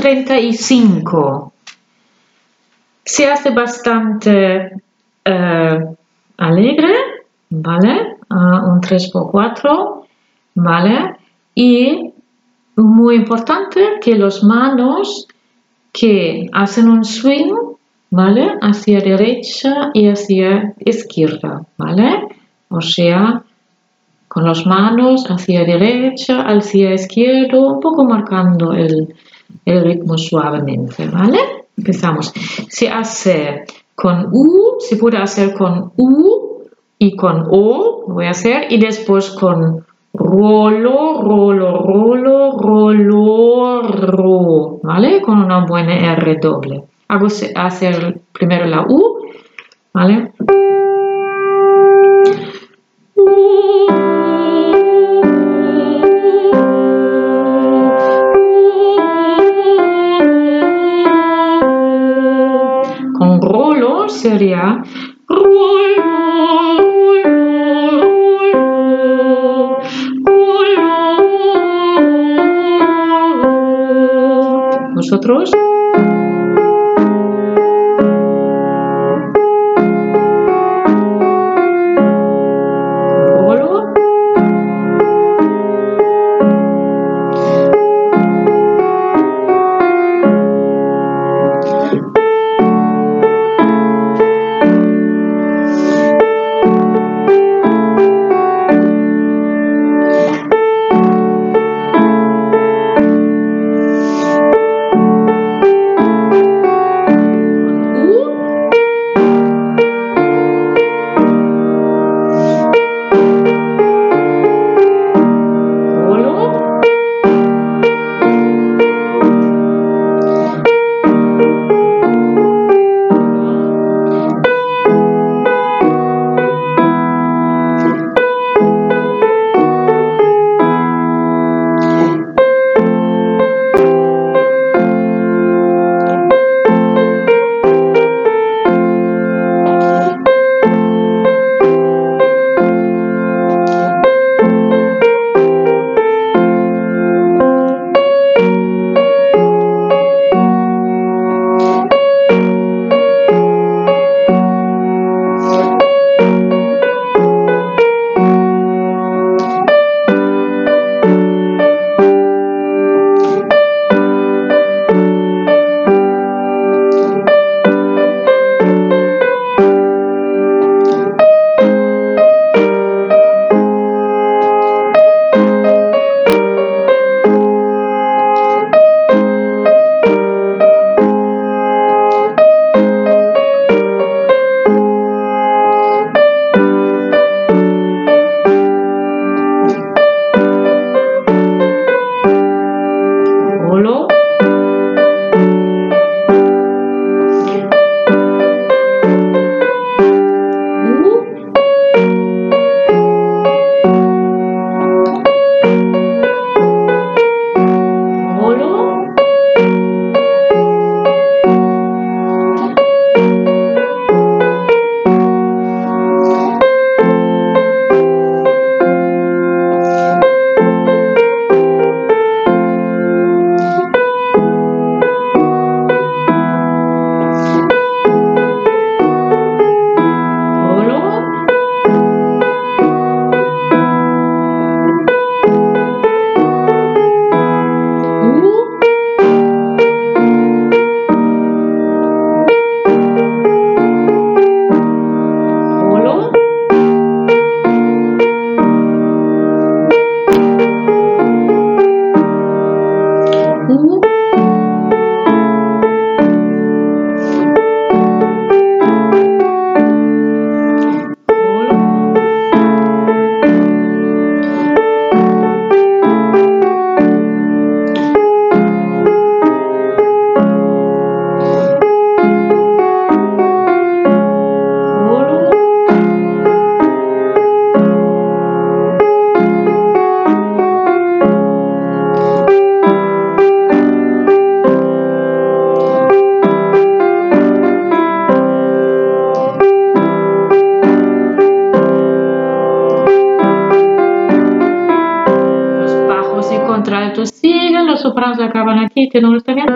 35. Se hace bastante eh, alegre, ¿vale? Uh, un 3 por 4, ¿vale? Y muy importante que los manos que hacen un swing, ¿vale? Hacia derecha y hacia izquierda, ¿vale? O sea, con las manos hacia derecha, hacia izquierdo, un poco marcando el, el ritmo suavemente, ¿vale? Empezamos. Se hace con U, se puede hacer con U y con O, voy a hacer, y después con rolo, rolo, rolo, rolo, ro, ¿vale? Con una buena R doble. Hago hacer primero la U, ¿vale? Sería nosotros su praža Kavanakite, Norstavia.